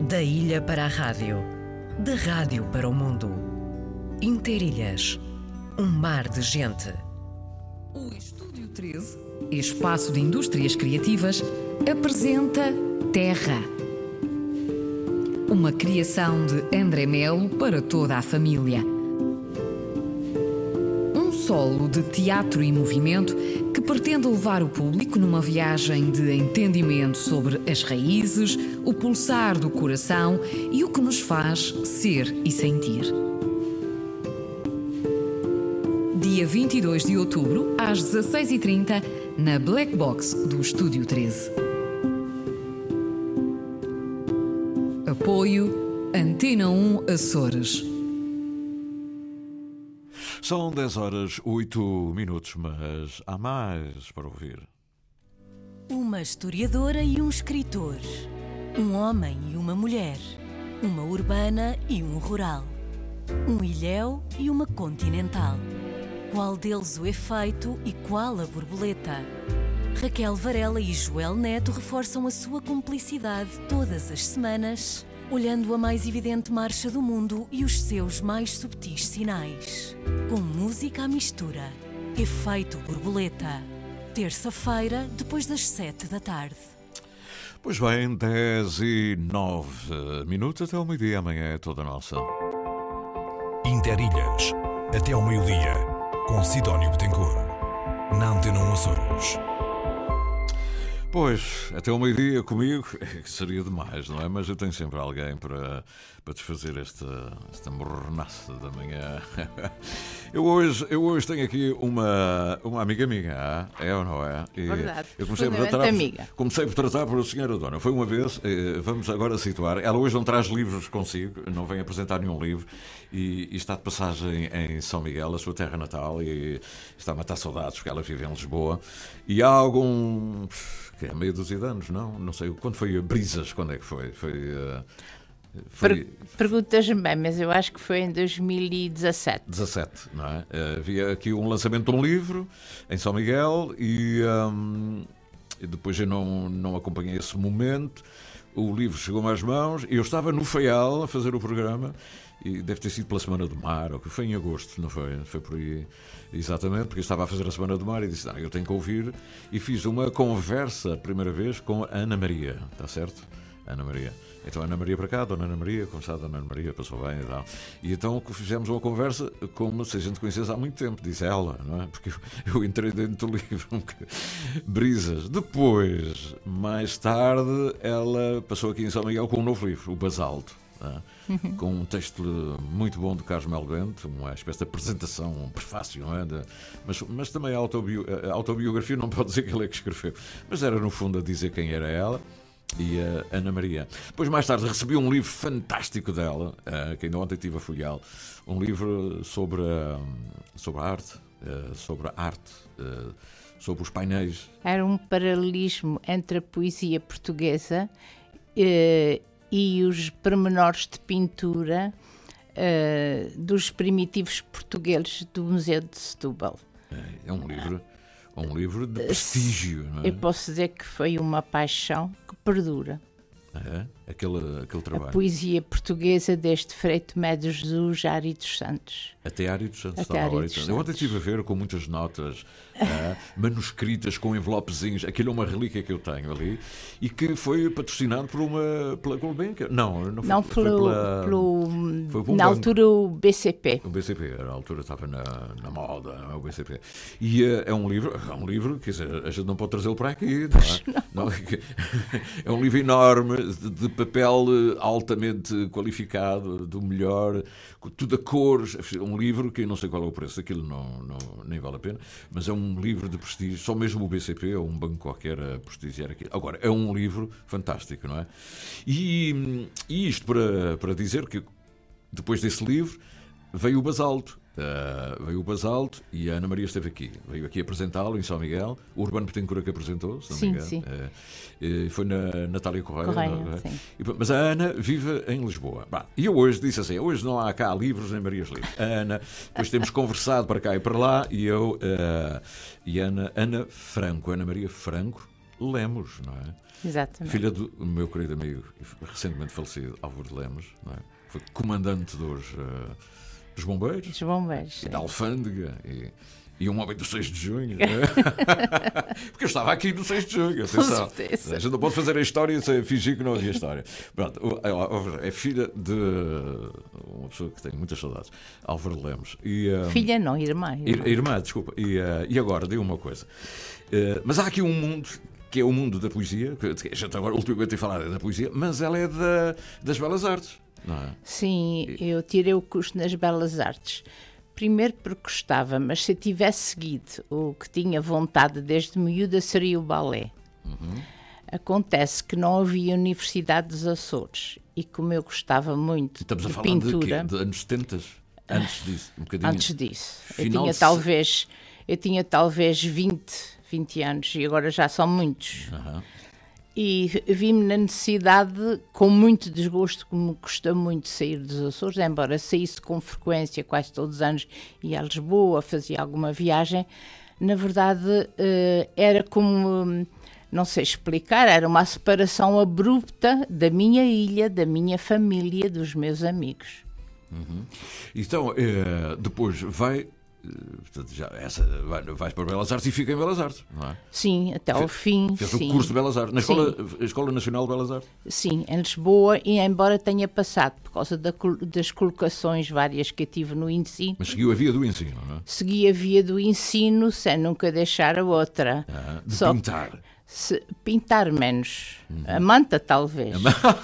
Da ilha para a rádio, da rádio para o mundo. Interilhas, um mar de gente. O Estúdio 13, espaço de indústrias criativas, apresenta Terra. Uma criação de André Melo para toda a família. Solo de teatro e movimento que pretende levar o público numa viagem de entendimento sobre as raízes, o pulsar do coração e o que nos faz ser e sentir. Dia 22 de outubro, às 16h30, na Black Box do Estúdio 13. Apoio Antena 1 Açores. São 10 horas 8 minutos, mas há mais para ouvir. Uma historiadora e um escritor. Um homem e uma mulher. Uma urbana e um rural. Um ilhéu e uma continental. Qual deles o efeito e qual a borboleta? Raquel Varela e Joel Neto reforçam a sua cumplicidade todas as semanas, olhando a mais evidente marcha do mundo e os seus mais subtis sinais. Com música à mistura. Efeito borboleta. Terça-feira, depois das sete da tarde. Pois bem, 10 e 9 minutos até o meio-dia. Amanhã é toda nossa. Interilhas, até ao meio-dia, com Sidónio Betancourt, na Antena 1 Açores. Pois, até o meio-dia comigo é que seria demais, não é? Mas eu tenho sempre alguém para, para desfazer esta, esta mornaça da manhã. Eu hoje, eu hoje tenho aqui uma, uma amiga minha, é ou não é? E Verdade, eu comecei por tratar, amiga. Comecei por tratar por a senhora dona. Foi uma vez, eh, vamos agora situar. Ela hoje não traz livros consigo, não vem apresentar nenhum livro e, e está de passagem em São Miguel, a sua terra natal, e está a matar saudades porque ela vive em Lisboa. E há algum que é meia dúzia de anos, não? Não sei quando foi a Brisas, quando é que foi? Foi. Uh, foi... Perguntas-me bem, mas eu acho que foi em 2017. 17, não é? Uh, havia aqui um lançamento de um livro em São Miguel e, um, e depois eu não, não acompanhei esse momento. O livro chegou-me às mãos e eu estava no Feial a fazer o programa e deve ter sido pela Semana do Mar, ou que foi em agosto, não foi? Foi por aí, exatamente, porque eu estava a fazer a Semana do Mar e disse, não, eu tenho que ouvir. E fiz uma conversa, primeira vez, com a Ana Maria, está certo? Ana Maria. Então Ana Maria para cá, Dona Ana Maria, como está Dona Ana Maria, passou bem e tal. E então fizemos uma conversa como se a gente conhecesse há muito tempo, disse ela, não é? Porque eu, entrei dentro do livro, um brisas. Depois, mais tarde, ela passou aqui em São Miguel com um novo livro, o Basalto. É? com um texto muito bom de Carlos Mel Bento, uma espécie de apresentação, um prefácio, não é? De, mas, mas também a, autobio, a autobiografia não pode dizer que ele é que escreveu, mas era no fundo a dizer quem era ela e a Ana Maria. Depois, mais tarde, recebi um livro fantástico dela, uh, que ainda ontem tive a folheá um livro sobre, sobre a arte, uh, sobre a arte, sobre os painéis. Era um paralelismo entre a poesia portuguesa e os pormenores de pintura uh, dos primitivos portugueses do Museu de Setúbal. É, é um livro, é um livro de prestígio. Não é? Eu posso dizer que foi uma paixão que perdura. É? Aquele, aquele trabalho. A poesia portuguesa deste Frei Tomé de Jesus, Ari dos Santos. Até Ari dos Santos Até estava Santos. Eu ontem estive a ver com muitas notas uh, manuscritas com envelopezinhos. Aquilo é uma relíquia que eu tenho ali e que foi patrocinado por uma, pela Gulbenkian. Não, não foi, não foi pelo, pela, pelo, foi na altura o BCP. O BCP, na altura estava na, na moda, o BCP. E uh, é um livro, é um livro, quer dizer, a gente não pode trazê-lo para aqui. Não, é? não. é um livro enorme de papel eh, altamente qualificado, do melhor, tudo a cores. Um livro que eu não sei qual é o preço, aquilo não, não, nem vale a pena, mas é um livro de prestígio. Só mesmo o BCP ou um banco qualquer a prestigiar aquilo. Agora, é um livro fantástico, não é? E, e isto para, para dizer que depois desse livro veio o Basalto. Uh, veio o Basalto e a Ana Maria esteve aqui. Veio aqui apresentá-lo em São Miguel. O Urbano Petencura que apresentou, se não sim, me engano. Sim. Uh, foi na Natália Correia. Correia não, é? sim. E, mas a Ana vive em Lisboa. Bah, e eu hoje disse assim: hoje não há cá livros nem Marias Livres. A Ana, depois temos conversado para cá e para lá, e eu uh, e Ana, Ana Franco, Ana Maria Franco, Lemos, não é? Exatamente. Filha do meu querido amigo, recentemente falecido, Álvaro Lemos, não é? Foi comandante dos, uh, dos bombeiros. Dos bombeiros. E da alfândega. E, e um homem do 6 de junho. Né? Porque eu estava aqui no 6 de junho. Atenção. A gente não pode fazer a história sem fingir que não havia história. Pronto, é filha de uma pessoa que tenho muitas saudades, Álvaro Lemos. E, um, filha não, irmã. Irmã, irmã desculpa. E, uh, e agora, diga uma coisa. Uh, mas há aqui um mundo que é o mundo da poesia, que a gente agora ultimamente tem falado é da poesia, mas ela é da, das belas artes. Não é? Sim, eu tirei o curso nas belas artes. Primeiro porque gostava, mas se eu tivesse seguido o que tinha vontade desde miúda seria o balé. Uhum. Acontece que não havia Universidade dos Açores e como eu gostava muito Estamos de a falar pintura... De, quê? de anos 70? Antes disso, um bocadinho. Antes disso. eu tinha de... talvez eu tinha talvez 20, 20 anos e agora já são muitos. Uhum e vi-me na necessidade, com muito desgosto, que me custa muito sair dos Açores, embora saísse com frequência, quase todos os anos, ia a Lisboa, fazia alguma viagem, na verdade eh, era como, não sei explicar, era uma separação abrupta da minha ilha, da minha família, dos meus amigos. Uhum. Então, eh, depois vai Portanto, já, essa, vais para Belas Artes e fica em Belas Artes, não é? Sim, até ao fim. Fez sim. o curso de Belas Artes, na Escola, Escola Nacional de Belas Artes? Sim, em Lisboa, e embora tenha passado por causa da, das colocações várias que eu tive no ensino. Mas seguiu a via do ensino, não é? Segui a via do ensino sem nunca deixar a outra. Ah, de Só pintar. Que, se pintar menos. Uhum. A manta, talvez.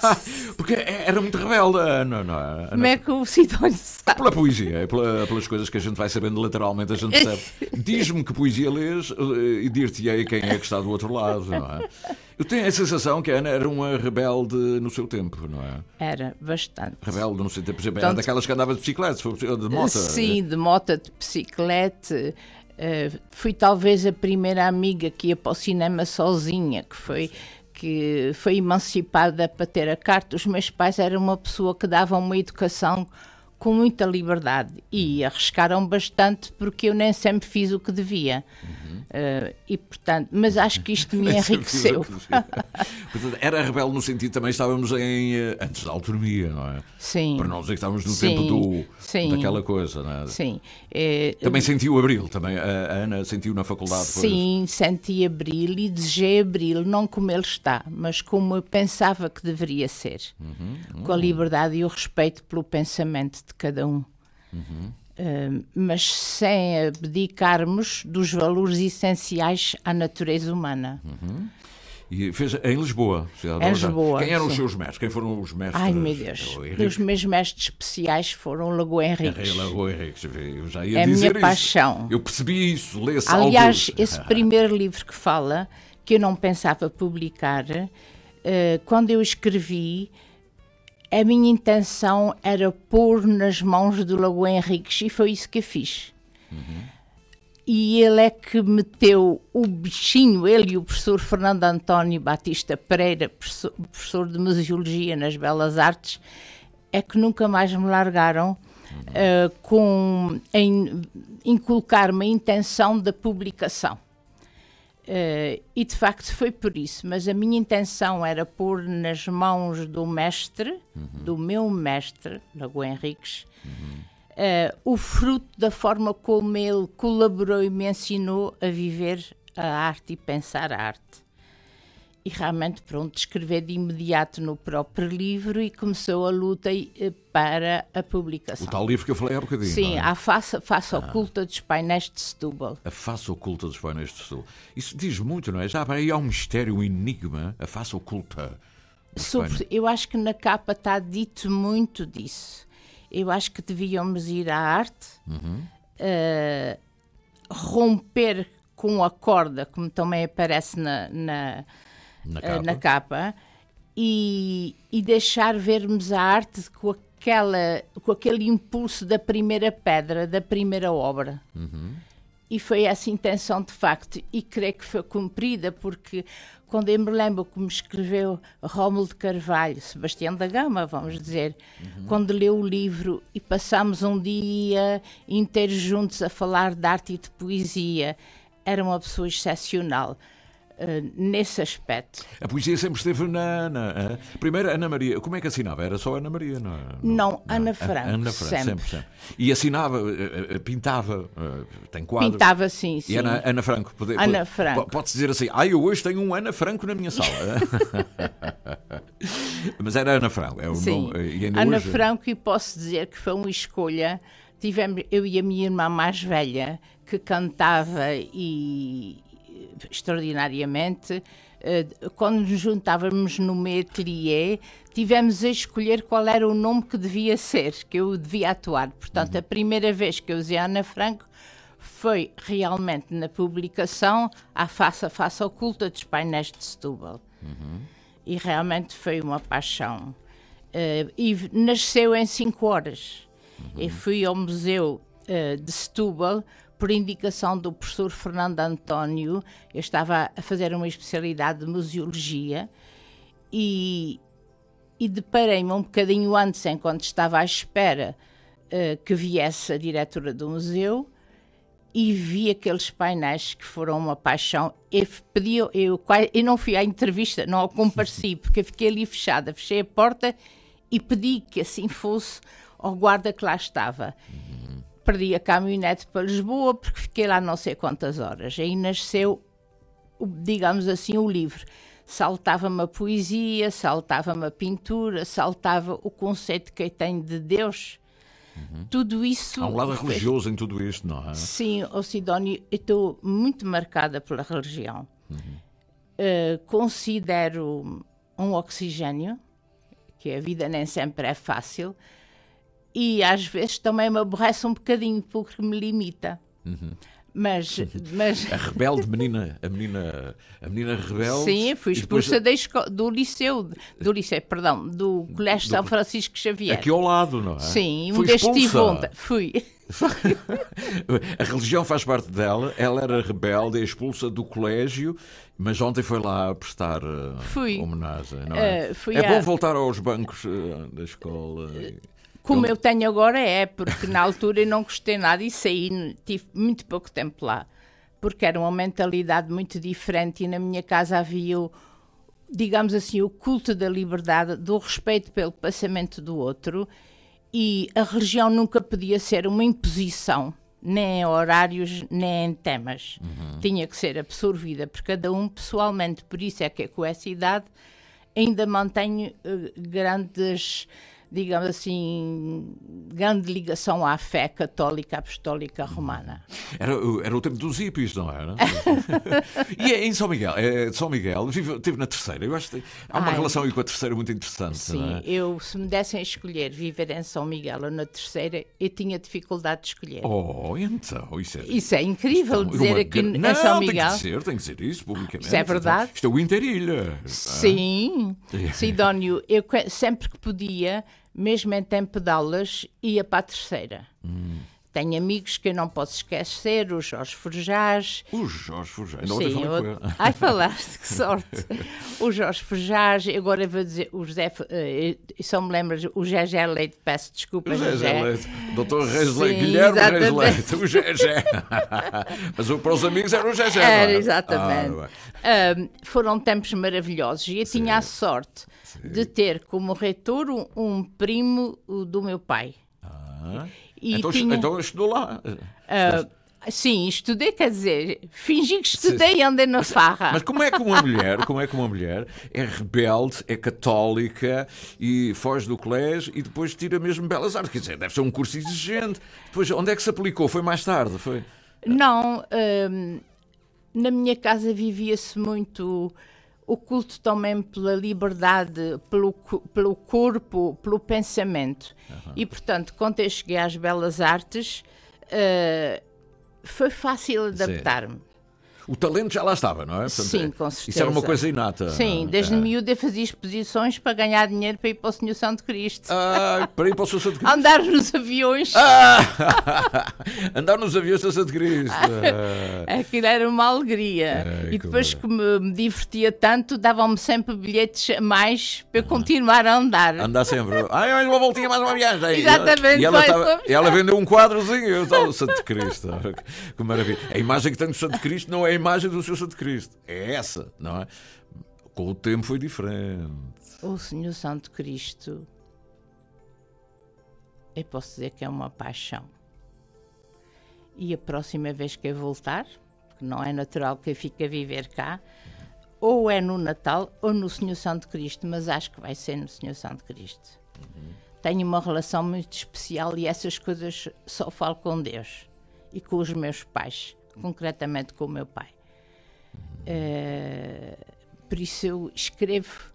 Porque é, era muito rebelde, Ana. Não, é? Como é que o Sidónio sabe? Pela poesia, é pela, pelas coisas que a gente vai sabendo lateralmente, a gente sabe. Diz-me que poesia lês eh, e dir-te-ei quem é que está do outro lado, não é? Eu tenho a sensação que a Ana era uma rebelde no seu tempo, não é? Era, bastante. Rebelde no seu tempo, por exemplo, era daquelas que andava de bicicleta, de moto. Sim, de moto, de bicicleta. Uh, fui talvez a primeira amiga que ia para o cinema sozinha, que foi que foi emancipada para ter a carta. Os meus pais eram uma pessoa que dava uma educação com muita liberdade e arriscaram bastante porque eu nem sempre fiz o que devia. Uhum. Uh, e portanto, mas acho que isto me enriqueceu. portanto, era rebelde no sentido também estávamos em eh, antes da autonomia, não é? Sim. Para não dizer que estávamos no sim, tempo do, sim, daquela coisa, não é? Sim. É, também sentiu abril, também a Ana sentiu na faculdade. Sim, senti abril e desejei abril, não como ele está, mas como eu pensava que deveria ser, uhum, uhum. com a liberdade e o respeito pelo pensamento de cada um. Uhum. Uh, mas sem abdicarmos dos valores essenciais à natureza humana. Uhum. E fez em Lisboa. Em Lisboa. Quem eram sim. os seus mestres? Quem foram os mestres? Ai, meu Deus. Os meus mestres especiais foram Lagoa Henriques. Lagoa Henriques, eu já ia é dizer a minha paixão. Eu percebi isso, lê Aliás, esse primeiro livro que fala, que eu não pensava publicar, uh, quando eu escrevi, a minha intenção era pôr nas mãos do Lagoa Henriques e foi isso que eu fiz. Uhum. E ele é que meteu o bichinho, ele e o professor Fernando António Batista Pereira, professor, professor de museologia nas Belas Artes, é que nunca mais me largaram uhum. uh, com, em inculcar-me a intenção da publicação. Uh, e de facto foi por isso, mas a minha intenção era pôr nas mãos do mestre, uhum. do meu mestre, Lagoa Henriques, uhum. uh, o fruto da forma como ele colaborou e me ensinou a viver a arte e pensar a arte e realmente pronto, escrever de imediato no próprio livro e começou a luta eh, para a publicação. O tal livro que eu falei há bocadinho. Sim, é? a face, face ah. oculta dos painéis de Setúbal. A face oculta dos painéis de Setúbal. Isso diz muito, não é? Já aí há um mistério, um enigma, a face oculta. Sobre, eu acho que na capa está dito muito disso. Eu acho que devíamos ir à arte, uhum. uh, romper com a corda, como também aparece na, na na eh, capa, na capa e, e, deixar vermos a arte com, aquela, com aquele impulso da primeira pedra, da primeira obra. Uhum. E foi essa intenção de facto, e creio que foi cumprida, porque quando eu me lembro como escreveu Rómulo de Carvalho, Sebastião da Gama, vamos dizer, uhum. quando leu o livro e passámos um dia inteiro juntos a falar de arte e de poesia, era uma pessoa excepcional. Uh, nesse aspecto. A poesia sempre esteve na, na Primeiro, Ana Maria. Como é que assinava? Era só Ana Maria, não é? Não, não Ana Franco. Ana Franco, sempre. sempre, sempre. E assinava, pintava, tem quadros. Pintava, sim, sim. E Ana, Ana Franco. Pode, Ana Franco. Pode-se dizer assim, ah, eu hoje tenho um Ana Franco na minha sala. Mas era Ana Franco. É o sim. Nome, Ana hoje... Franco, e posso dizer que foi uma escolha. Tivemos, eu e a minha irmã mais velha, que cantava e extraordinariamente. Eh, quando nos juntávamos no meu tivemos a escolher qual era o nome que devia ser, que eu devia atuar. Portanto, a primeira vez que eu usei Ana Franco foi realmente na publicação A Face a Face Oculta dos Painéis de Setúbal. Uhum. E realmente foi uma paixão. Uh, e nasceu em cinco horas. Uhum. Eu fui ao Museu uh, de Setúbal por indicação do professor Fernando António, eu estava a fazer uma especialidade de museologia e, e deparei-me um bocadinho antes, enquanto estava à espera uh, que viesse a diretora do museu, e vi aqueles painéis que foram uma paixão. Eu, pedi, eu, eu não fui à entrevista, não compareci, porque eu fiquei ali fechada, fechei a porta e pedi que assim fosse ao guarda que lá estava perdi a caminhonete para Lisboa porque fiquei lá não sei quantas horas. Aí nasceu, digamos assim, o livro. Saltava-me a poesia, saltava-me a pintura, saltava o conceito que eu tenho de Deus. Uhum. Tudo isso. Há um lado religioso em tudo isto, não é? Sim, oh Sidónio, eu estou muito marcada pela religião. Uhum. Uh, considero um oxigênio, que a vida nem sempre é fácil, e às vezes também me aborrece um bocadinho porque me limita. Uhum. Mas, mas... A rebelde menina, a menina, a menina rebelde. Sim, fui expulsa depois... do liceu, do liceu, perdão, do Colégio do... São Francisco Xavier. Aqui ao lado, não é? Sim, um destes tive ontem. Fui. a religião faz parte dela, ela era rebelde, é expulsa do colégio, mas ontem foi lá prestar uh, homenagem. Não é? Uh, é a... bom voltar aos bancos uh, da escola. Como eu tenho agora é, porque na altura eu não gostei nada e saí, tive muito pouco tempo lá, porque era uma mentalidade muito diferente e na minha casa havia, o, digamos assim, o culto da liberdade, do respeito pelo pensamento do outro e a religião nunca podia ser uma imposição, nem em horários, nem em temas. Uhum. Tinha que ser absorvida por cada um pessoalmente, por isso é que com essa idade ainda mantenho uh, grandes digamos assim, grande ligação à fé católica apostólica romana. Era, era o tempo dos hippies, não era? e é em São Miguel, é, São Miguel, vive, teve na terceira. Eu acho que há uma Ai, relação aí com a terceira muito interessante. Sim, é? eu, se me dessem a escolher viver em São Miguel ou na terceira, eu tinha dificuldade de escolher. Oh, então, isso é, isso é incrível então, dizer aqui não, em São Miguel. Tem que dizer, tem que dizer isso publicamente. Isso é verdade. Isto é o Interilha. Sim, Sidónio, eu sempre que podia mesmo em tempo de aulas, ia para a terceira. Hum. Tenho amigos que eu não posso esquecer, o Jorge Forjás. O Jorge Forjás, não Sim, eu... Ai, falaste, que sorte. o Jorge Forjás, agora vou dizer, o José, uh, só me lembro, o Gegé Leite, peço desculpa, o Gegé. Leite, doutor Reis Leite, Guilherme exatamente. Reis Leite, o Gegé. Mas para os amigos era o Gegé, Era, exatamente. Ah, um, foram tempos maravilhosos e eu Sim. tinha a sorte Sim. de ter como reitor um, um primo do meu pai. Ah. Então, tinha... então estudou lá. Uh, sim, estudei, quer dizer, fingi que estudei e andei na farra. Mas como é que uma mulher, como é que uma mulher é rebelde, é católica e foge do colégio e depois tira mesmo belas artes? Quer dizer, deve ser um curso exigente. Depois, onde é que se aplicou? Foi mais tarde? Foi? Não, hum, na minha casa vivia-se muito o culto também pela liberdade, pelo, pelo corpo, pelo pensamento. Uhum. E, portanto, quando eu cheguei às belas artes, uh, foi fácil adaptar-me. O talento já lá estava, não é? Portanto, Sim, com certeza. Isso era uma coisa inata. Sim, desde é. miúda fazia exposições para ganhar dinheiro para ir para o Senhor Santo Cristo. Ah, para ir para o Senhor Santo Cristo. Andar nos aviões. Ah, andar nos aviões do Santo Cristo. Aquilo era uma alegria. e depois que me, divertia tanto, davam-me sempre bilhetes a mais para eu continuar a andar. Andar sempre. Ai, mais uma voltinha, mais uma viagem. Exatamente. E ela, tava, ela vendeu um quadrozinho, eu estava Santo Cristo. Que maravilha. A imagem que tem do Santo Cristo não é imagem do Senhor Santo Cristo. É essa, não é? Com o tempo foi diferente. O Senhor Santo Cristo, eu posso dizer que é uma paixão. E a próxima vez que eu voltar, porque não é natural que eu fique a viver cá, ou é no Natal ou no Senhor Santo Cristo, mas acho que vai ser no Senhor Santo Cristo. Uhum. Tenho uma relação muito especial e essas coisas só falo com Deus e com os meus pais, concretamente com o meu pai. Uh, por isso eu escrevo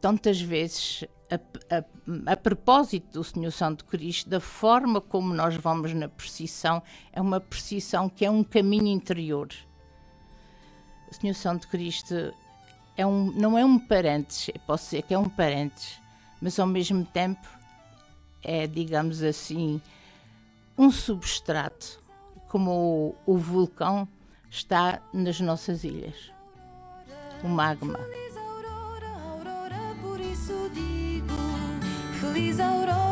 tantas vezes a, a, a, propósito do Senhor Santo Cristo, da forma como nós vamos na precisão, é uma precisão que é um caminho interior. O Senhor Santo Cristo é um, não é um parente, posso dizer que é um parente, mas ao mesmo tempo é, digamos assim, um substrato, como o, o vulcão está nas nossas ilhas. O magma. Feliz aurora, aurora, por isso digo. Feliz aurora,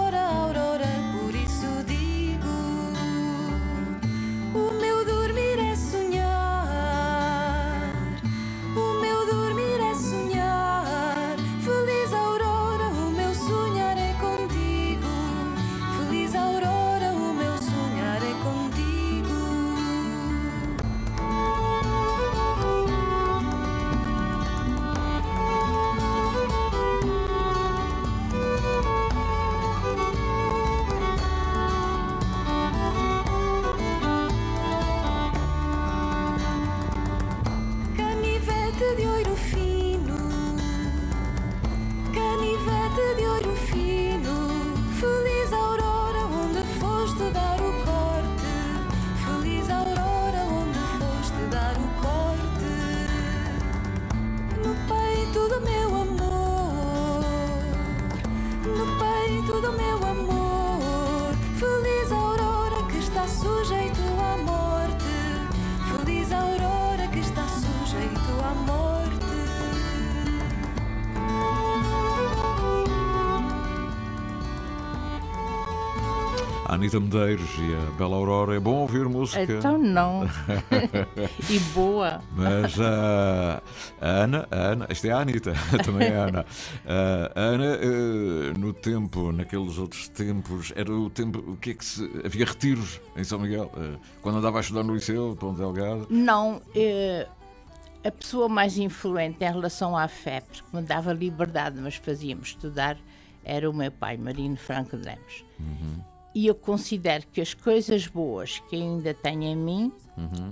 Anitta Medeiros e a Bela Aurora. É bom ouvir música. Então não. e boa. Mas ah, a Ana, a Ana, isto é a Anitta, também é a Ana. Ah, a Ana, eh, no tempo, naqueles outros tempos, era o tempo, o que é que se. Havia retiros em São Miguel? Quando andava a estudar no Liceu, Ponte Delgado. Não, eh, a pessoa mais influente em relação à fé, porque me dava liberdade, mas fazia-me estudar, era o meu pai, Marino Franco de Lemos. E eu considero que as coisas boas que ainda tenho em mim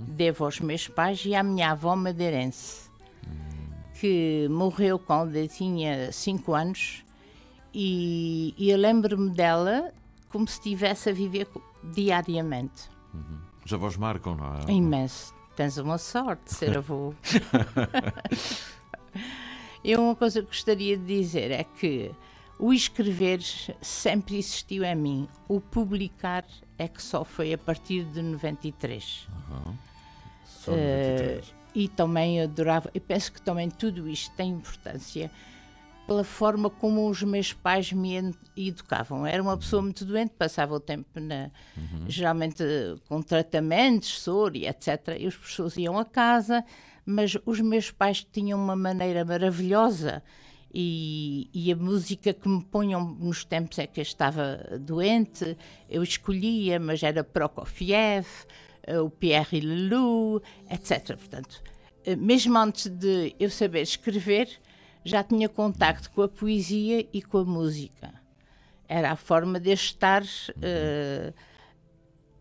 devo aos meus pais e à minha avó madeirense, que morreu quando eu tinha 5 anos. E, e eu lembro-me dela como se estivesse a viver diariamente. Os avós marcam, não é? Imenso. Tens uma sorte de ser avô. Eu uma coisa que gostaria de dizer é que o escrever sempre existiu em mim. O publicar é que só foi a partir de 93. Só 93. E também adorava, eu penso que também tudo isto tem importância pela forma como os meus pais me educavam. Era uma pessoa muito doente, passava o tempo na, geralmente eh, com tratamentos, soro e etc. E os professores iam a casa, mas os meus pais tinham uma maneira maravilhosa e, e a música que me ponham nos tempos é que eu estava doente, eu escolhia, mas era Prokofiev, eh, o Pierre Lelou, etc. Portanto, eh, mesmo antes de eu saber escrever, já tinha contacto com a poesia e com a música. Era a forma de estar eh,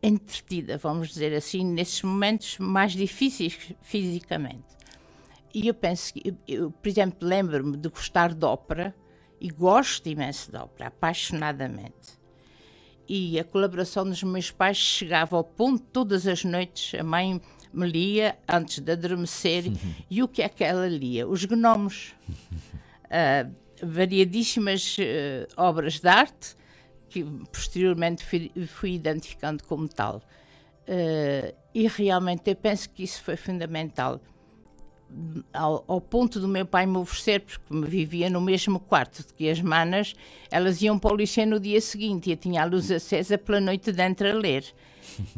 entretida, vamos dizer assim, nesses momentos mais difíceis fisicamente. E eu penso que, eu, eu, por exemplo, lembro-me de gostar de ópera e gosto imenso de ópera, apaixonadamente. E a colaboração dos meus pais chegava ao ponto, todas as noites, a mãe me lia antes de adormecer. e o que é que ela lia? Os gnomos. Ah, variadíssimas eh, obras de arte que posteriormente fui, fui identificando como tal. Eh, e realmente eu penso que isso foi fundamental. Ao, ao ponto do meu pai me oferecer, porque me vivia no mesmo quarto que as manas, elas iam para o liceu no dia seguinte e eu tinha a luz acesa pela noite dentro a ler.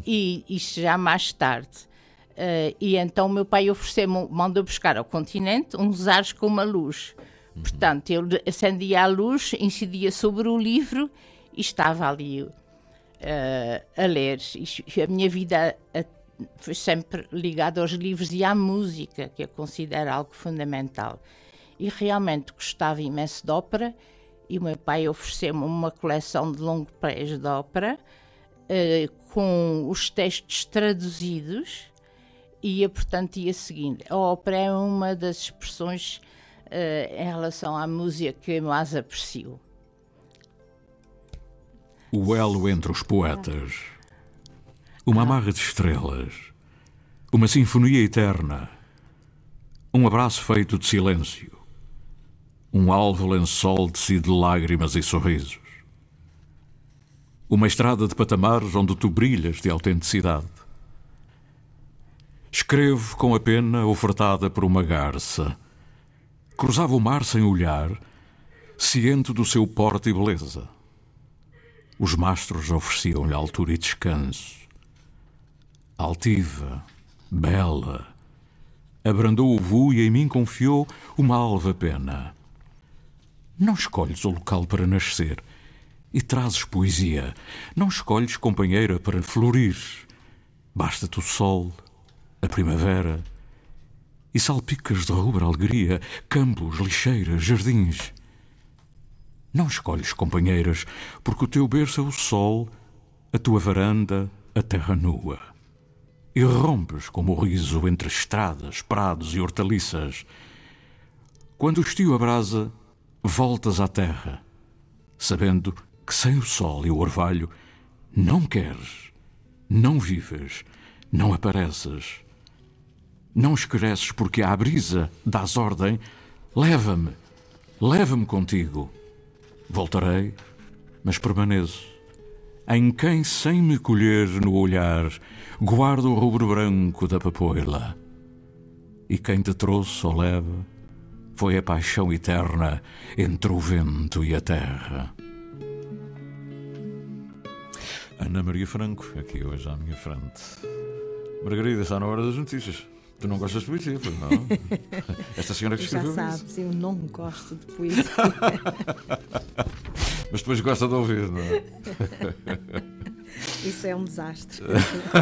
E isto já mais tarde. Eh, e então o meu pai ofereceu-me, mandou buscar ao continente uns ares com uma luz. Portanto, eu acendia a luz, incidia sobre o livro e estava ali eh, a ler. E a minha vida eh, foi sempre ligada aos livros e à música, que eu considero algo fundamental. E realmente gostava imenso de ópera e o meu pai ofereceu-me uma coleção de longos de ópera eh, com os textos traduzidos e ia, portanto, ia seguindo. A ópera é uma das expressões eh, em relação à música que eu mais aprecio. O elo entre os poetas. Uma amarra de estrelas. Uma sinfonia eterna. Um abraço feito de silêncio. Um alvo lençol tecido de lágrimas e sorrisos. Uma estrada de patamares onde tu brilhas de autenticidade. Escrevo com a pena ofertada por uma garça. Cruzava o mar sem olhar, ciente do seu porte e beleza. Os mastros ofereciam-lhe altura e descanso. Altiva, bela, abrandou o voo e em mim confiou uma alva pena. Não escolhes o local para nascer e trazes poesia. Não escolhes companheira para florir. Basta-te o sol, a primavera e salpicas de rubra alegria, campos, lixeiras, jardins. Não escolhes companheiras, porque o teu berço é o sol, a tua varanda, a terra nua. E rompes como o riso entre estradas, prados e hortaliças. Quando o estio abrasa, voltas à terra, sabendo que sem o sol e o orvalho não queres, não vives, não apareces. Não esqueces porque à brisa dás ordem, leva-me, leva-me contigo. Voltarei, mas permaneço. Em quem, sem me colher no olhar, guarda o rubro branco da papoila. E quem te trouxe ou leva foi a paixão eterna entre o vento e a terra. Ana Maria Franco, aqui hoje à minha frente. Margarida, está na hora das notícias. Tu não gostas de poesia, pois não? Esta senhora que Já escreveu isso. sabes, eu não gosto de poesia. Mas depois gosta de ouvir, não é? Isso é um desastre.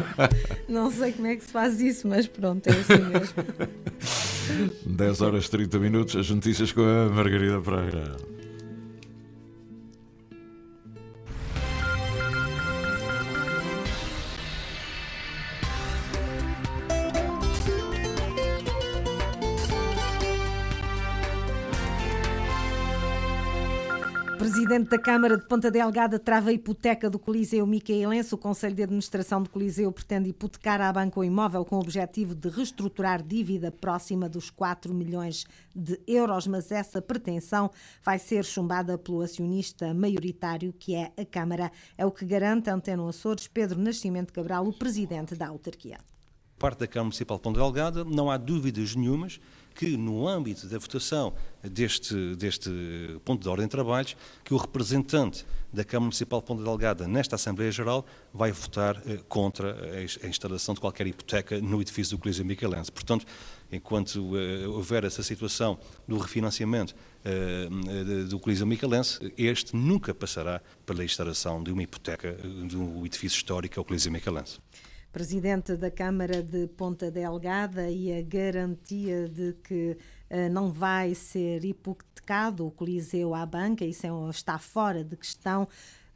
Não sei como é que se faz isso, mas pronto, é assim mesmo. 10 horas 30 minutos, as notícias com a Margarida Praga. Presidente da Câmara de Ponta Delgada trava a hipoteca do Coliseu Micaelense. O Conselho de Administração do Coliseu pretende hipotecar à banca o imóvel com o objetivo de reestruturar dívida próxima dos 4 milhões de euros, mas essa pretensão vai ser chumbada pelo acionista maioritário, que é a Câmara. É o que garante a Antena Açores Pedro Nascimento Cabral, o presidente da autarquia. parte da Câmara Municipal de Ponta Delgada, não há dúvidas nenhumas que, no âmbito da votação deste, deste ponto de ordem de trabalhos, que o representante da Câmara Municipal de Ponta Delgada nesta Assembleia Geral vai votar eh, contra a ins- a instalação de qualquer hipoteca no edifício do Coliseu Micaelense. Portanto, enquanto eh, houver essa situação do refinanciamento eh, do Coliseu Micaelense, este nunca passará pela instalação de uma hipoteca eh, do edifício histórico ao Coliseu Micaelense. Presidente da Câmara de Ponta Delgada e a garantia de que eh, não vai ser hipotecado o Coliseu à banca, isso é- está fora de questão.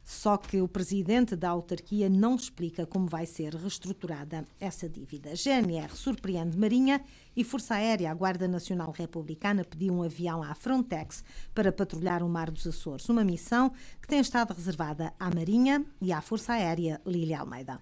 Só que o presidente da autarquia não explica como vai ser reestruturada essa dívida. GNR surpreende Marinha e Força Aérea, a Guarda Nacional Republicana, pediu um avião à Frontex para patrulhar o Mar dos Açores. Uma missão que tem estado reservada à Marinha e à Força Aérea Lília Almeida.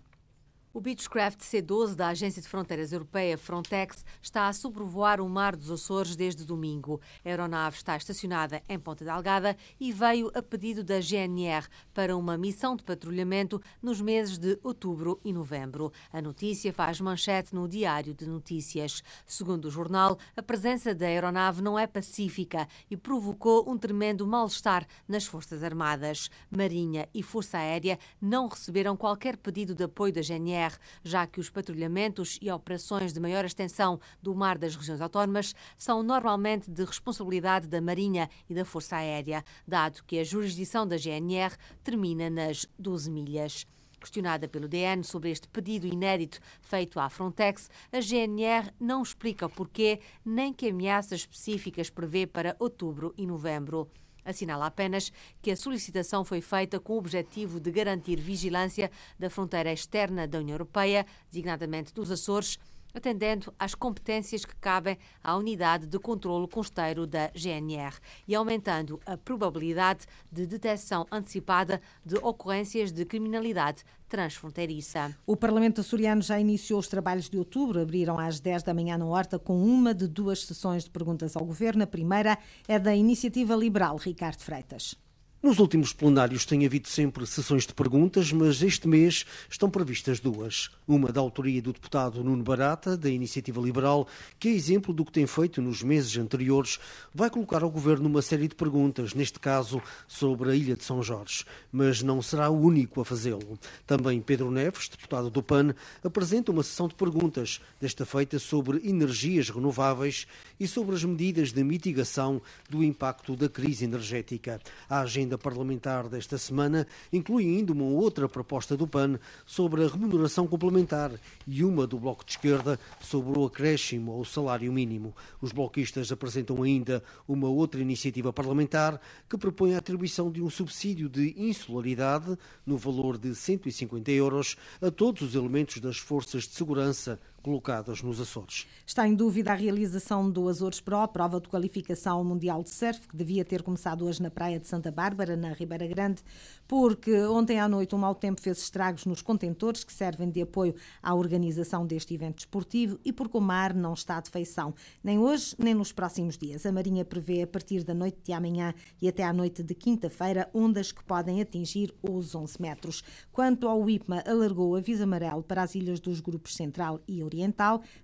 O Beechcraft C-12 da Agência de Fronteiras Europeia Frontex está a sobrevoar o Mar dos Açores desde domingo. A aeronave está estacionada em Ponta Delgada e veio a pedido da GNR para uma missão de patrulhamento nos meses de outubro e novembro. A notícia faz manchete no Diário de Notícias. Segundo o jornal, a presença da aeronave não é pacífica e provocou um tremendo mal-estar nas Forças Armadas. Marinha e Força Aérea não receberam qualquer pedido de apoio da GNR GNR, já que os patrulhamentos e operações de maior extensão do mar das regiões autónomas são normalmente de responsabilidade da Marinha e da Força Aérea, dado que a jurisdição da GNR termina nas 12 milhas. Questionada pelo DN sobre este pedido inédito feito à Frontex, a GNR não explica porquê nem que ameaças específicas prevê para outubro e novembro. Assinala apenas que a solicitação foi feita com o objetivo de garantir vigilância da fronteira externa da União Europeia, designadamente dos Açores, atendendo às competências que cabem à unidade de controlo costeiro da GNR e aumentando a probabilidade de detecção antecipada de ocorrências de criminalidade transfronteiriça. O Parlamento açoriano já iniciou os trabalhos de outubro. Abriram às 10 da manhã na Horta com uma de duas sessões de perguntas ao Governo. A primeira é da Iniciativa Liberal, Ricardo Freitas. Nos últimos plenários tem havido sempre sessões de perguntas, mas este mês estão previstas duas. Uma da autoria do deputado Nuno Barata, da Iniciativa Liberal, que é exemplo do que tem feito nos meses anteriores, vai colocar ao Governo uma série de perguntas, neste caso sobre a Ilha de São Jorge. Mas não será o único a fazê-lo. Também Pedro Neves, deputado do PAN, apresenta uma sessão de perguntas, desta feita sobre energias renováveis e sobre as medidas de mitigação do impacto da crise energética. A agenda parlamentar desta semana inclui ainda uma outra proposta do PAN sobre a remuneração complementar e uma do Bloco de Esquerda sobre o acréscimo ao salário mínimo. Os bloquistas apresentam ainda uma outra iniciativa parlamentar que propõe a atribuição de um subsídio de insularidade no valor de 150 euros a todos os elementos das forças de segurança colocadas nos Açores. Está em dúvida a realização do Açores Pro, prova de qualificação mundial de surf, que devia ter começado hoje na praia de Santa Bárbara, na Ribeira Grande, porque ontem à noite um mau tempo fez estragos nos contentores que servem de apoio à organização deste evento desportivo e porque o mar não está de feição, nem hoje nem nos próximos dias. A Marinha prevê a partir da noite de amanhã e até à noite de quinta-feira ondas que podem atingir os 11 metros. Quanto ao IPMA, alargou o aviso amarelo para as ilhas dos grupos Central e Oriental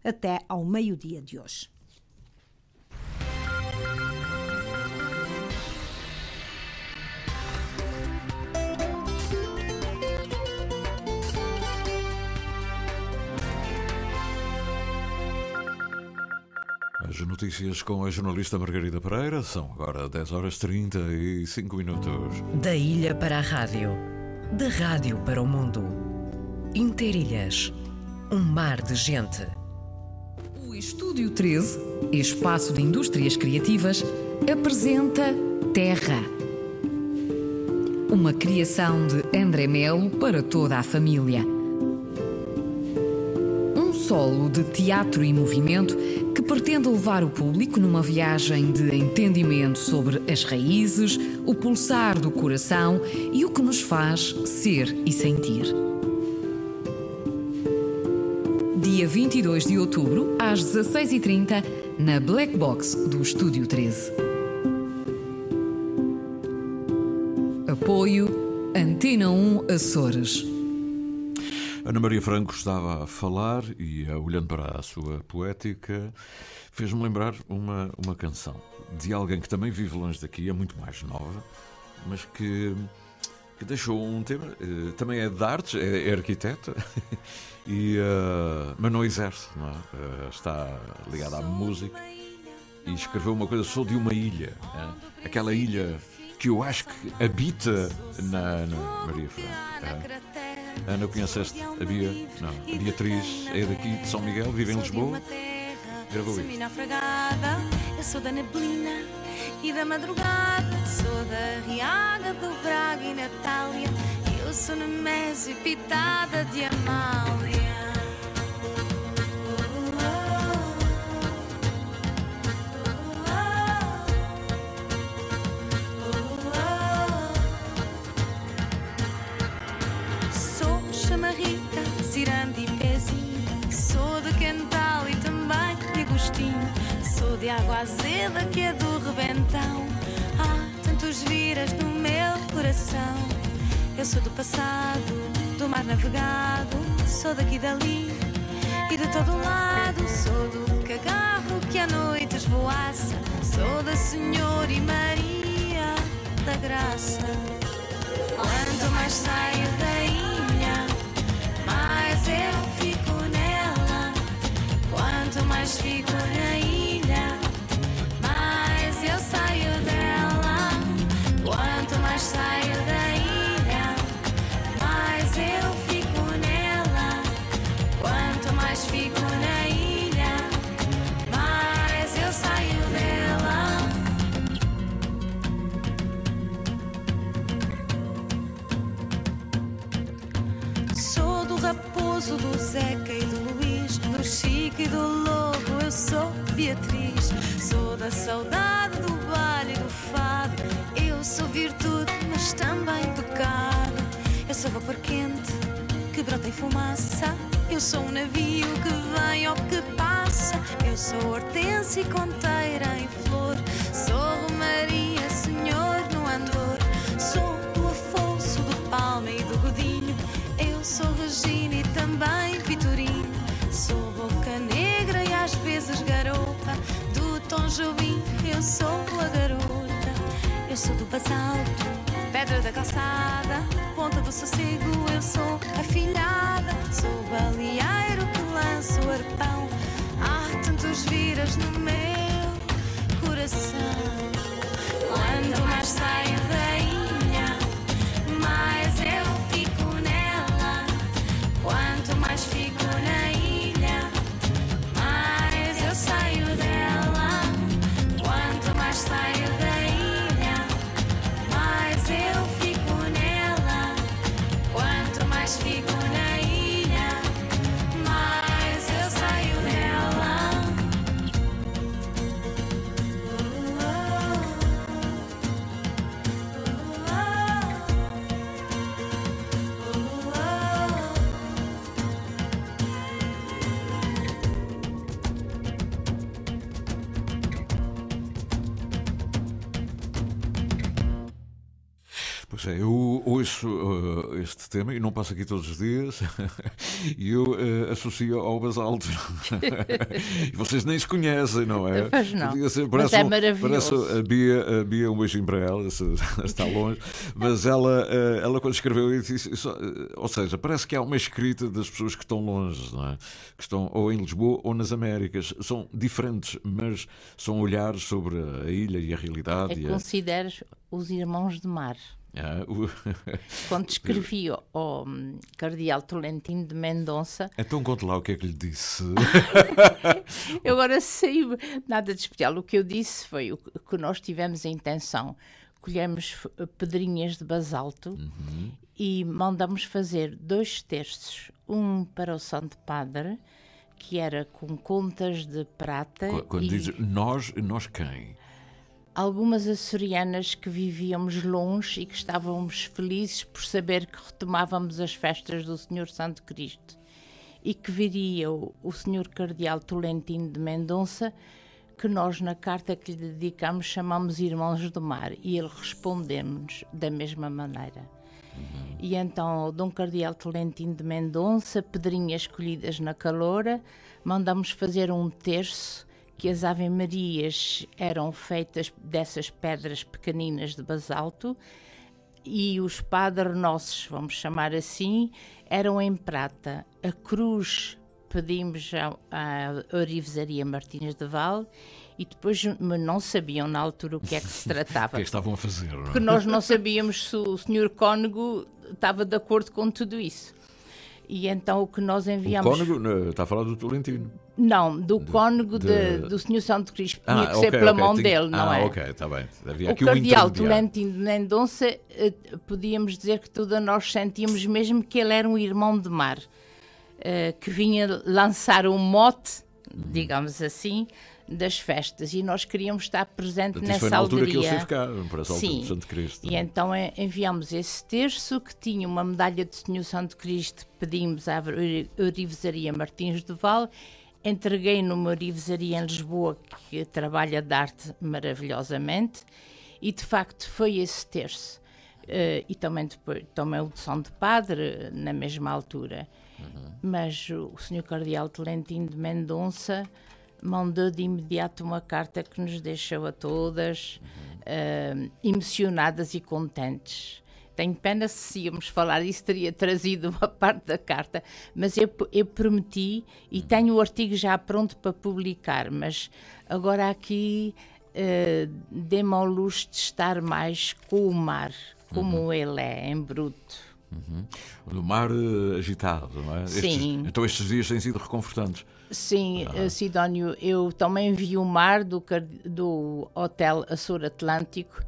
até ao meio-dia de hoje. As notícias com a jornalista Margarida Pereira são agora 10 horas 35 minutos. Da ilha para a rádio, da rádio para o mundo. Interilhas, um mar de gente. O Estúdio 13, espaço de indústrias criativas, apresenta Terra. Uma criação de André Melo para toda a família. Um solo de teatro e movimento que pretende levar o público numa viagem de entendimento sobre as raízes, o pulsar do coração e o que nos faz ser e sentir. 22 de outubro, às 16h30, na Black Box do Estúdio 13. Apoio Antena 1 Açores. Ana Maria Franco estava a falar e, eh, olhando para a sua poética, fez-me lembrar uma, uma canção de alguém que também vive longe daqui, é muito mais nova, mas que, que deixou um tema. eh, também é de artes, é, é arquiteta, e, eh, mas não exerce, não é? Eh, está ligada à música e escreveu uma coisa: sou de uma ilha, é? aquela ilha que eu acho que habita na, na Maria Franco. é? Ana, conheceste a Bia? Não, a Beatriz é daqui de São Miguel, vive em Lisboa. Gravou isso. eu sou da neblina e da madrugada. Sou da Riaga, do Braga e Natália. Eu sou Nemésio, pitada de Amália. Sou chamarrita, ciranda e pezinho. Sou de Quental e também de Agostinho de água azeda que é do rebentão. Há tantos viras no meu coração. Eu sou do passado, do mar navegado, sou daqui e dali e de todo lado. Sou do cagarro que à noite esvoaça. Sou da Senhora e Maria da Graça. Quanto mais saio da ilha, mais eu fico nela. Quanto mais fico na ilha. Raposo, do Zeca e do Luís, do Chico e do Lobo, eu sou Beatriz. Sou da saudade, do baile e do fado, eu sou virtude, mas também pecado. Eu sou vapor quente, que brota em fumaça, eu sou um navio que vem ou que passa. Eu sou hortência e conteira em flor, vezes garopa. Do Tom Jobim, eu sou a garota. Eu sou do basalto, pedra da calçada. Ponta do sossego, eu sou a filhada. Sou baleeiro que lanço o arpão. Há tantos viras no meu coração. Quando mais eu ouço uh, este tema e não passo aqui todos os dias e eu uh, associo ao basalto. e vocês nem se conhecem, não é? Pois não. Ser- Mas parece, é um- maravilhoso. parece a Bia, a Bia, um beijinho para ela, se- está longe, mas ela, uh, ela quando escreveu isso, disse, isso, ou seja, parece que há uma escrita das pessoas que estão longe, não é? que estão ou em Lisboa ou nas Américas. São diferentes, mas são olhares sobre a ilha e a realidade. É e que a- consideras os irmãos de mar. Ah, o- Quando escrevi ao, ao Cardeal Tolentino de Mendonça, Então conte lá o que é que lhe disse. eu agora sei nada de especial. O que eu disse foi o que nós tivemos a intenção. Colhemos pedrinhas de basalto Uhum. e mandamos fazer dois terços. Um para o Santo Padre, que era com contas de prata Qu- Quando e diz nós, nós quem? Algumas açorianas que vivíamos longe e que estávamos felizes por saber que retomávamos as festas do Senhor Santo Cristo e que viria o, o Senhor Cardeal Tolentino de Mendonça que nós na carta que lhe dedicamos chamamos Irmãos do Mar e ele respondeu-nos da mesma maneira. E então o Dom Cardeal Tolentino de Mendonça, pedrinhas escolhidas na caloura, mandamos fazer um terço que as Ave-Marias eram feitas dessas pedras pequeninas de basalto e os Padre Nossos, vamos chamar assim, eram em prata. A cruz pedimos à, à Orivesaria Martins de Val e depois não sabiam na altura o que é que se O tratava. que é que estavam a fazer? é? Porque nós não sabíamos se o Sr. Cónego estava de acordo com tudo isso. E então o que nós O enviamos. Cónigo né, está a falar do Tolentino. Não, do cônego de- de- do Sr. Santo Cristo. Tinha que ok, ser pela ok, mão dele, não ah, é? ok, está bem. Havia O aqui um cardeal intermediário. Tolentino de Mendonça, eh, podíamos dizer que toda nós sentíamos mesmo que ele era um irmão de mar, eh, que vinha lançar um mote, Uhum. digamos assim, das festas. E nós queríamos estar presente Portanto, nessa foi na altura que ele alegria. esteve cá, para Sim. do Santo Cristo. E então eh, enviamos esse terço que tinha uma medalha de Senhor Santo Cristo, pedimos à Orivesaria Martins de Val, entreguei numa orivesaria em Lisboa que trabalha de arte maravilhosamente e de facto foi esse terço. Eh, e também, depois, também o de São de Padre, na mesma altura. Mas o Sr. Cardeal Tolentino de Mendonça mandou de imediato uma carta que nos deixou a todas eh, emocionadas e contentes. tenho pena se íamos falar isso, teria trazido uma parte da carta, mas eu, eu prometi e tenho o artigo já pronto para publicar, mas agora aqui uh, dê-me ao luxo de estar mais com o mar, como ele é, em bruto. Uhum. Do mar eh, agitado, não é? Sim. Estes- então estes dias têm sido reconfortantes. Sim, eh, Sidónio, eu também vi o mar do, do Hotel Açor Atlântico,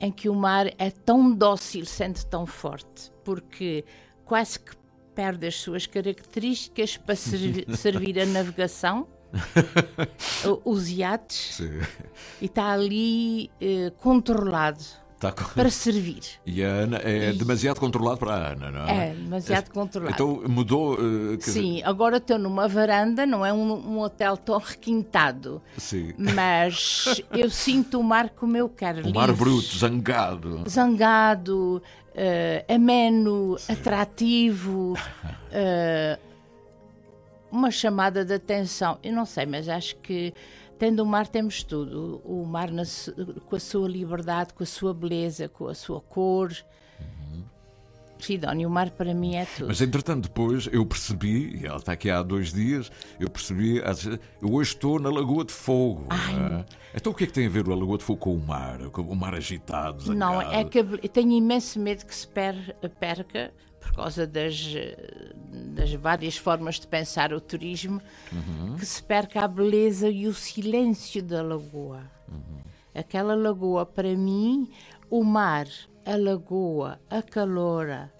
em que o mar é tão dócil, sente tão forte, porque quase que perde as suas características para servi- servir a navegação, os iates, Sim. e está ali eh, controlado Tá com- para servir. E a Ana é demasiado controlado para a Ana, não é? É, demasiado controlado. Então mudou. eh, quer dizer, Sim, agora estou numa varanda, não é um, um hotel tão requintado, sim. mas eu sinto o mar como eu quero. O mar bruto, zangado. Zangado, eh, ameno, atrativo, eh, uma chamada de atenção. Eu não sei, mas acho que tendo o mar temos tudo. O mar na com a sua liberdade, com a sua beleza, com a sua cor. Sidónio, o mar para mim é tudo. Mas entretanto, depois eu percebi, e ela está aqui há dois dias, eu percebi, eu hoje estou na Lagoa de Fogo. é? Então o que é que tem a ver a Lagoa de Fogo com o mar? Com o mar agitado, zangado? Não, é que eu tenho imenso medo que se per- perca, causa das, das várias formas de pensar o turismo, que se perca a beleza e o silêncio da lagoa. Aquela lagoa, para mim, o mar, a lagoa, a caloura.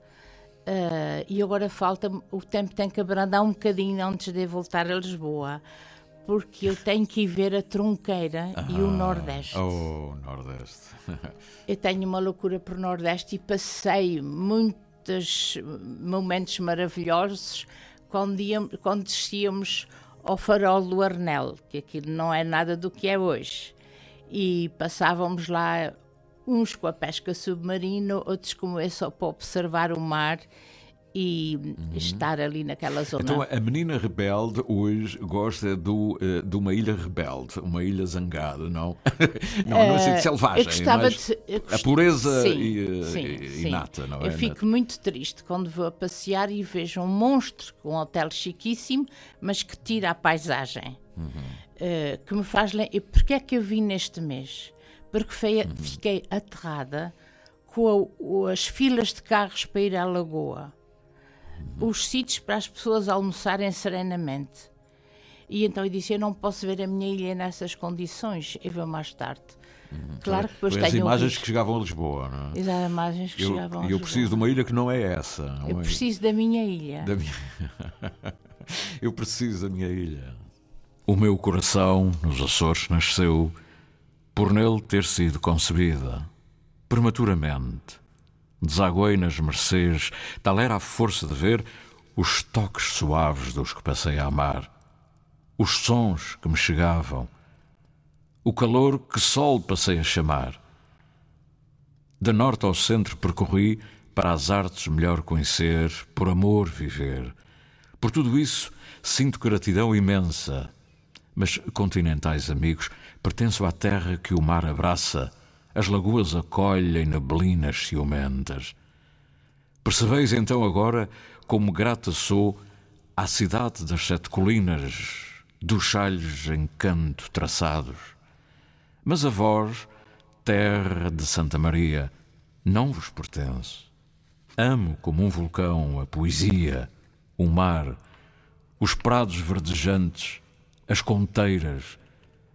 eh, e agora falta, o tempo tem que abrandar um bocadinho antes de voltar a Lisboa, porque eu tenho que ir ver a Tronqueira e o Nordeste. Oh, Nordeste. Eu tenho uma loucura por Nordeste e passei momentos maravilhosos quando, íamos, quando descíamos ao farol do Arnel, que aquilo não é nada do que é hoje. E passávamos lá uns com a pesca submarina, outros como eu só para observar o mar e estar ali naquela zona. Então a menina rebelde hoje gosta do, eh, de uma ilha rebelde, uma ilha zangada, não? não, não é assim de Eh, selvagem, eu gostava mas de- eu a gost- pureza Sim, e, eh, sim, e- sim. inata, não é? Eu fico muito triste quando vou a passear e vejo um monstro com um hotel chiquíssimo, mas que tira a paisagem. Uhum. Eh, que me faz. E porquê é que eu vim neste mês? Porque fei- Uhum. fiquei aterrada com a- as filas de carros para ir à lagoa, Uhum. Os sítios para as pessoas almoçarem serenamente. E então eu disse: Eu não posso ver a minha ilha nessas condições, eu vou mais tarde. Claro que depois Foi as imagens risco. que chegavam a Lisboa, não é? Exato, imagens que Eu, chegavam a eu Lisboa. preciso de uma ilha que não é essa. Eu uma- preciso da minha ilha. da minha... eu preciso da minha ilha. O meu coração nos Açores nasceu por nele ter sido concebida prematuramente. Desaguei nas mercês, tal era a força de ver os toques suaves dos que passei a amar, os sons que me chegavam, o calor que sol passei a chamar. De norte ao centro percorri para as artes melhor conhecer, por amor viver. Por tudo isso sinto gratidão imensa. Mas, continentais amigos, pertenço à terra que o mar abraça, as lagoas acolhem neblinas ciumentas. Percebeis então agora como grata sou à cidade das sete colinas, dos chalhos em canto traçados. Mas a vós, terra de Santa Maria, não vos pertence. Amo como um vulcão a poesia, o mar, os prados verdejantes, as conteiras,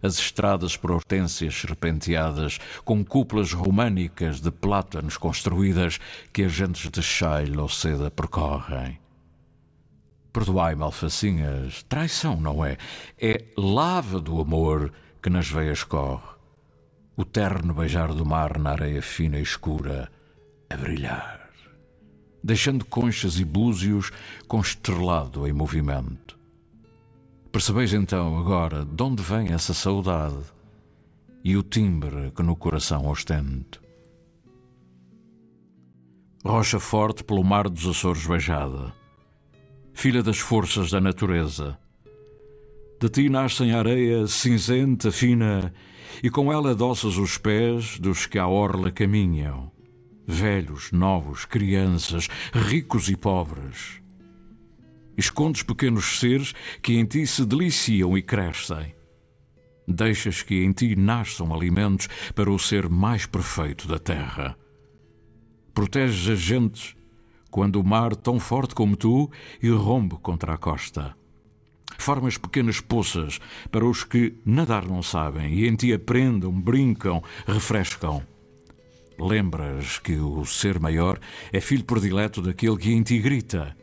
as estradas por hortênsias serpenteadas, com cúpulas românicas de plátanos construídas que as gentes de Cheil ou Seda percorrem. Perdoai-me, alfacinhas, traição não é? É lava do amor que nas veias corre. O terno beijar do mar na areia fina e escura a brilhar, deixando conchas e búzios com estrelado em movimento. Percebeis então agora de onde vem essa saudade e o timbre que no coração ostento. Rocha forte pelo mar dos Açores beijada, filha das forças da natureza. De ti nascem areia cinzenta, fina, e com ela adoças os pés dos que à orla caminham. velhos, novos, crianças, ricos e pobres. Escondes pequenos seres que em ti se deliciam e crescem. Deixas que em ti nasçam alimentos para o ser mais perfeito da terra. Proteges as gentes quando o mar, tão forte como tu, irrompe contra a costa. Formas pequenas poças para os que nadar não sabem e em ti aprendam, brincam, refrescam. Lembras que o ser maior é filho predileto daquele que em ti grita.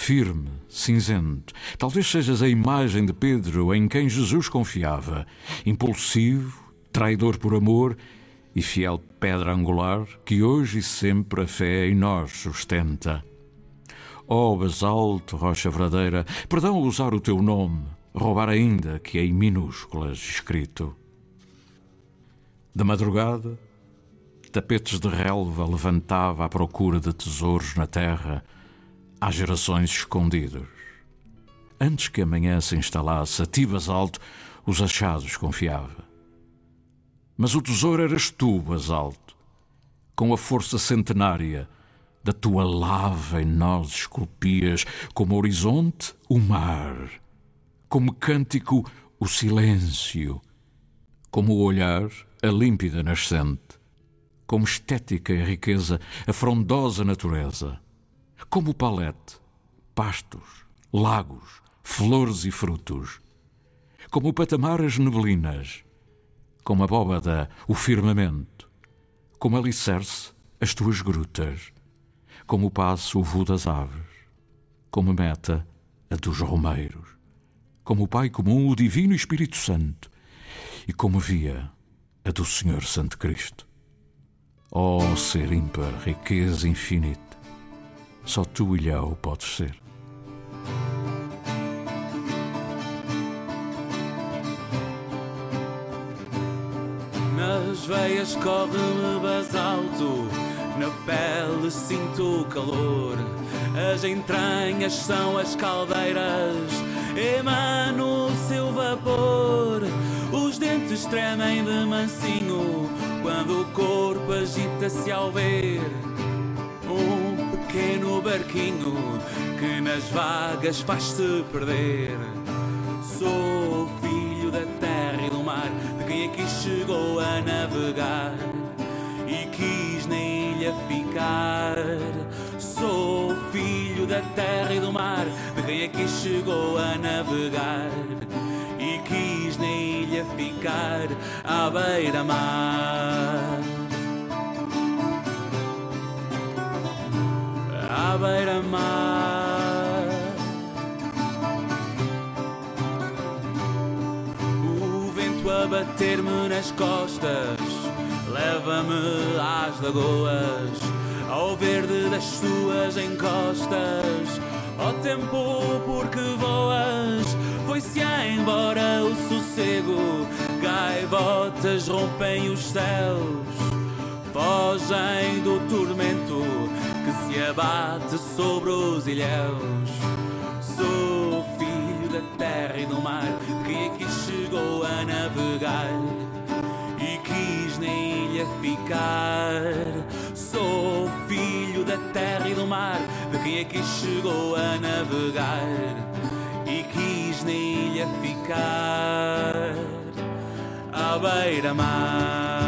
Firme, cinzento, talvez sejas a imagem de Pedro em quem Jesus confiava, impulsivo, traidor por amor e fiel pedra angular que hoje e sempre a fé em nós sustenta. Ó oh, basalto, rocha verdadeira, perdão usar o teu nome, roubar ainda que é em minúsculas escrito. De madrugada, tapetes de relva levantava à procura de tesouros na terra, há gerações escondidos. Antes que a manhã se instalasse, a ti, basalto, os achados confiava. Mas o tesouro eras tu, basalto, com a força centenária da tua lava em nós esculpias, como horizonte, o mar, como cântico, o silêncio, como o olhar, a límpida nascente, como estética e riqueza, a frondosa natureza, como palete, pastos, lagos, flores e frutos, como patamar as neblinas, como a bóbada, o firmamento, como alicerce, as tuas grutas, como o passo, o voo das aves, como meta, a dos romeiros, como o Pai comum, o Divino Espírito Santo, e como via, a do Senhor Santo Cristo. Ó oh, ser ímpar, riqueza infinita, só tu, Ilhéu, podes ser. Nas veias corre-me basalto, na pele sinto o calor. As entranhas são as caldeiras, emano o seu vapor. Os dentes tremem de mansinho quando o corpo agita-se ao ver um pequeno barquinho que nas vagas faz-se perder. Sou filho da terra e do mar, de quem aqui chegou a navegar e quis na ilha ficar. Sou filho da terra e do mar, de quem aqui chegou a navegar e quis na ilha ficar à beira-mar. Beira-mar. O vento a bater-me nas costas leva-me às lagoas, ao verde das suas encostas, ao tempo porque voas. Foi-se embora o sossego, gaivotas rompem os céus, fogem do tormento que se abate sobre os ilhéus. Sou filho da terra e do mar, que aqui chegou a navegar e quis na ilha ficar. Sou filho da terra e do mar, de quem aqui chegou a navegar e quis na ilha ficar à beira-mar.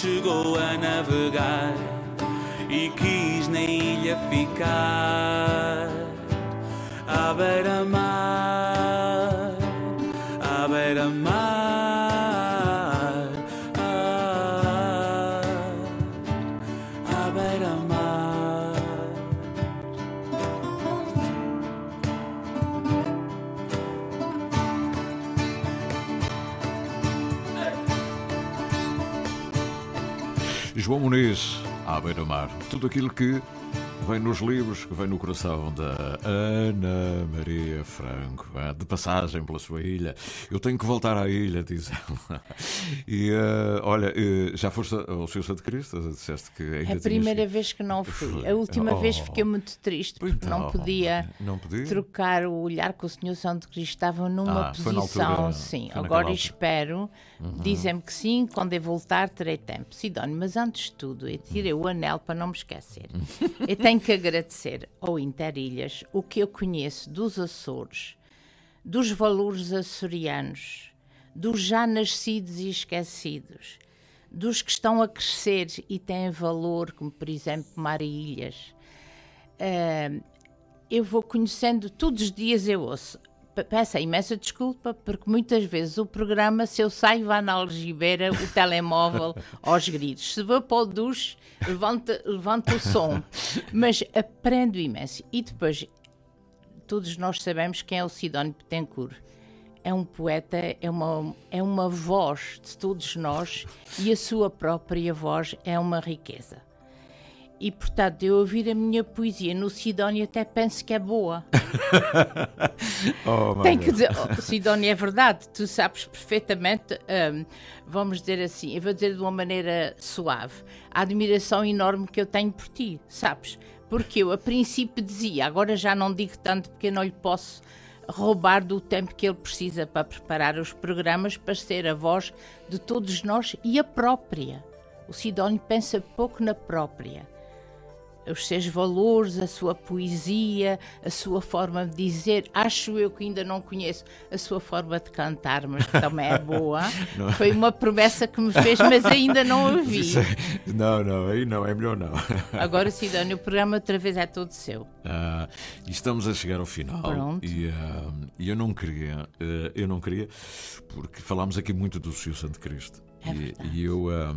chegou a navegar e quis na ilha ficar à beira-mar, Muniz, à beira-mar. Tudo aquilo que vem nos livros, que vem no coração da Ana Maria Franco, de passagem pela sua ilha. Eu tenho que voltar à ilha, diz ela. E eh, olha, eh, já foste ao Senhor Santo Cristo? Disseste que ainda É a tinhas- primeira vez que não fui. A última vez Oh. fiquei muito triste porque não Então, podia não podia? trocar o olhar com o Senhor Santo Cristo. Estava numa Ah, posição, altura- sim. Agora espero. Uhum. Dizem-me que sim, quando eu voltar terei tempo. Sidónio, mas antes de tudo, eu tirei o anel para não me esquecer. eu tenho que agradecer ao Interilhas o que eu conheço dos Açores, dos valores açorianos, dos já nascidos e esquecidos, dos que estão a crescer e têm valor, como por exemplo Marilhas. Ah, eu vou conhecendo, todos os dias eu ouço. Pe- Peço imensa desculpa, porque muitas vezes o programa, se eu saio, vá na algibeira, o telemóvel aos gritos. Se vou para o duche, levanta, levanta o som. Mas aprendo imenso. E depois, todos nós sabemos quem é o Sidónio Betancourt. É um poeta, é uma, é uma voz de todos nós e a sua própria voz é uma riqueza. E portanto, eu ouvir a minha poesia no Sidónio até penso que é boa. Oh, Tem que dizer, oh, Sidónia, é verdade, tu sabes perfeitamente, hum, vamos dizer assim, eu vou dizer de uma maneira suave, a admiração enorme que eu tenho por ti, sabes? Porque eu a princípio dizia, agora já não digo tanto porque eu não lhe posso roubar do tempo que ele precisa para preparar os programas para ser a voz de todos nós e a própria. O Sidónio pensa pouco na própria os seus valores, a sua poesia, a sua forma de dizer. Acho eu que ainda não conheço a sua forma de cantar, mas que também é boa. Não. Foi uma promessa que me fez, mas ainda não ouvi. Isso é- Não, não, aí não, é melhor não. Agora, Sidónio, o programa outra vez é todo seu. E estamos a chegar ao final Pronto. e, e eu não queria, ah, eu não queria, porque falámos aqui muito do Senhor Santo Cristo É e, e eu, ah,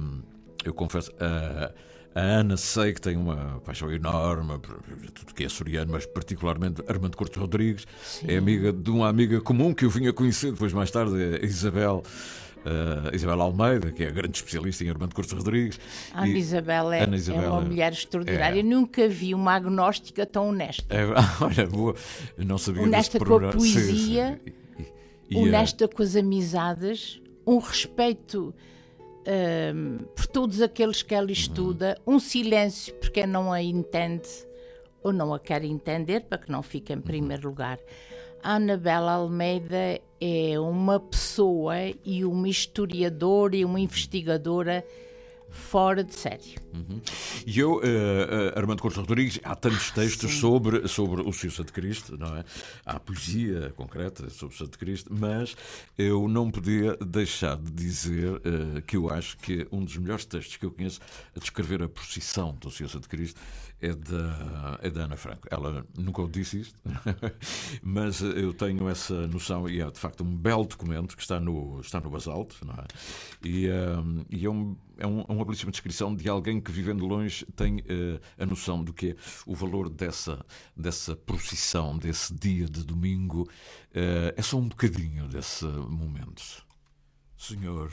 eu confesso, ah, a Ana sei que tem uma paixão enorme por tudo que é açoriano, mas particularmente Armando Cortes Rodrigues, é amiga de uma amiga comum que eu vim a conhecer depois mais tarde, a Isabel. ah, Isabel Almeida, que é a grande especialista em Armando Cortes Rodrigues. Ana E- Isabel é, Ana é Isabel uma é- mulher extraordinária. é. Nunca vi uma agnóstica tão honesta. É, olha, boa, eu não sabia honesta com a programa. Sim, sim. poesia, E, eh, honesta com as amizades, um respeito hum, por todos aqueles que ela estuda, um silêncio por quem não a entende ou não a quer entender, para que não fique em primeiro lugar. A Anabela Almeida é uma pessoa e uma historiadora e uma investigadora fora de sério. Uhum. E eu, eh, eh, Armando Cortes Rodrigues, há tantos textos sobre, sobre o Senhor Santo Cristo, não é? Há poesia concreta sobre o Santo Cristo, mas eu não podia deixar de dizer eh, que eu acho que um dos melhores textos que eu conheço a descrever a procissão do Senhor Santo Cristo é da, é da Ana Franco. Ela nunca disse isto, mas eu tenho essa noção e é de facto um belo documento que está no, está no basalto, não é? E, eh, e é, um, é, um, é uma belíssima descrição de alguém que vivendo longe tem eh, a noção do que é o valor dessa, dessa procissão, desse dia de domingo. Eh, é só um bocadinho desse momento. Senhor,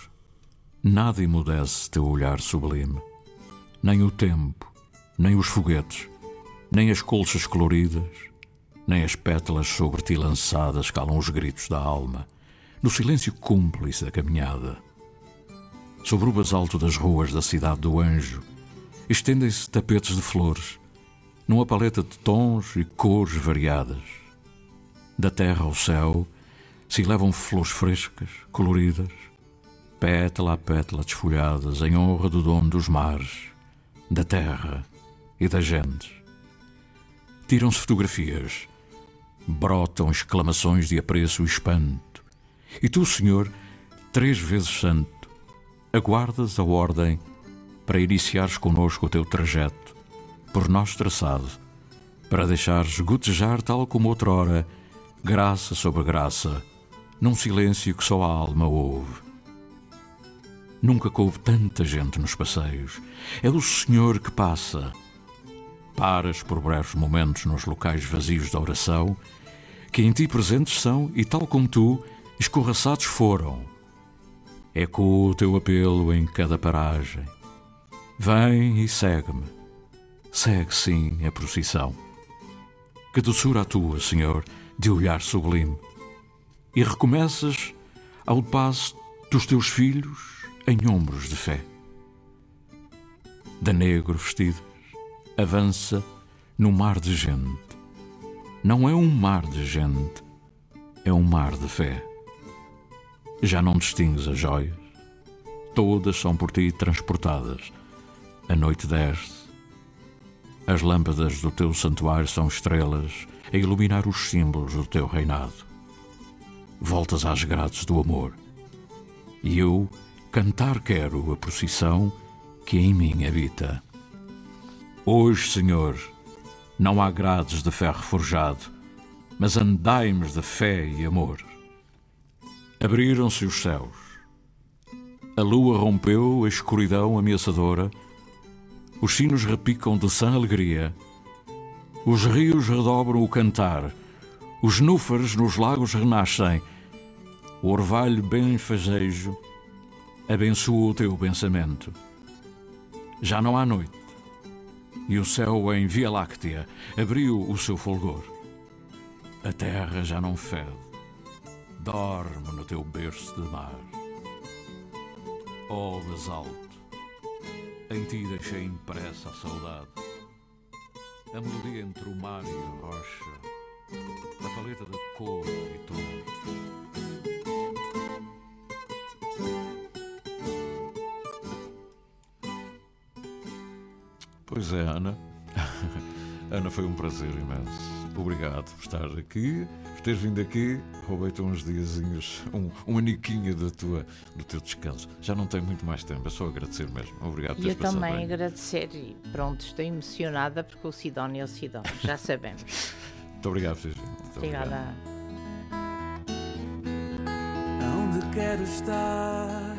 nada emudece teu olhar sublime, nem o tempo, nem os foguetes, nem as colchas coloridas, nem as pétalas sobre ti lançadas calam os gritos da alma, no silêncio cúmplice da caminhada. Sobre o basalto das ruas da cidade do Anjo, estendem-se tapetes de flores, numa paleta de tons e cores variadas. Da terra ao céu se elevam flores frescas, coloridas, pétala a pétala desfolhadas em honra do dono dos mares, da terra e das gentes. Tiram-se fotografias, brotam exclamações de apreço e espanto. E tu, Senhor, três vezes santo, aguardas a ordem para iniciares conosco o teu trajeto, por nós traçado, para deixares gotejar tal como outrora, graça sobre graça, num silêncio que só a alma ouve. Nunca coube tanta gente nos passeios. É o Senhor que passa. Paras por breves momentos nos locais vazios da oração, que em ti presentes são e, tal como tu, escorraçados foram. Ecoa o teu apelo em cada paragem. Vem e segue-me. Segue, sim, a procissão. Que doçura a tua, Senhor, de olhar sublime. E recomeças ao passo dos teus filhos em ombros de fé. De negro vestidos, avança no mar de gente. Não é um mar de gente, é um mar de fé. Já não distingues as joias, todas são por ti transportadas. A noite desce, as lâmpadas do teu santuário são estrelas a iluminar os símbolos do teu reinado. Voltas às grades do amor, e eu cantar quero a procissão que em mim habita. Hoje, Senhor, não há grades de ferro forjado, mas andaimes de fé e amor. Abriram-se os céus. A lua rompeu a escuridão ameaçadora. Os sinos repicam de sã alegria. Os rios redobram o cantar. Os núfares nos lagos renascem. O orvalho benfazejo abençoa o teu pensamento. Já não há noite, e o céu em Via Láctea abriu o seu fulgor. A terra já não fede, dorme no teu berço de mar. Oh, basalto, em ti deixei impressa a saudade, a melodia entre o mar e a rocha, a paleta de cor e tom. Pois é, Ana. Ana, foi um prazer imenso. Obrigado por estar aqui, por teres vindo aqui. Roubei-te uns diazinhos, um, um aniquinho da tua, do teu descanso. Já não tenho muito mais tempo, é só agradecer mesmo. Obrigado por E eu teres passado também bem. agradecer e pronto, estou emocionada porque o Sidónio é o Sidónio, já sabemos. Muito obrigado por teres vindo. Muito Obrigada. Onde quero estar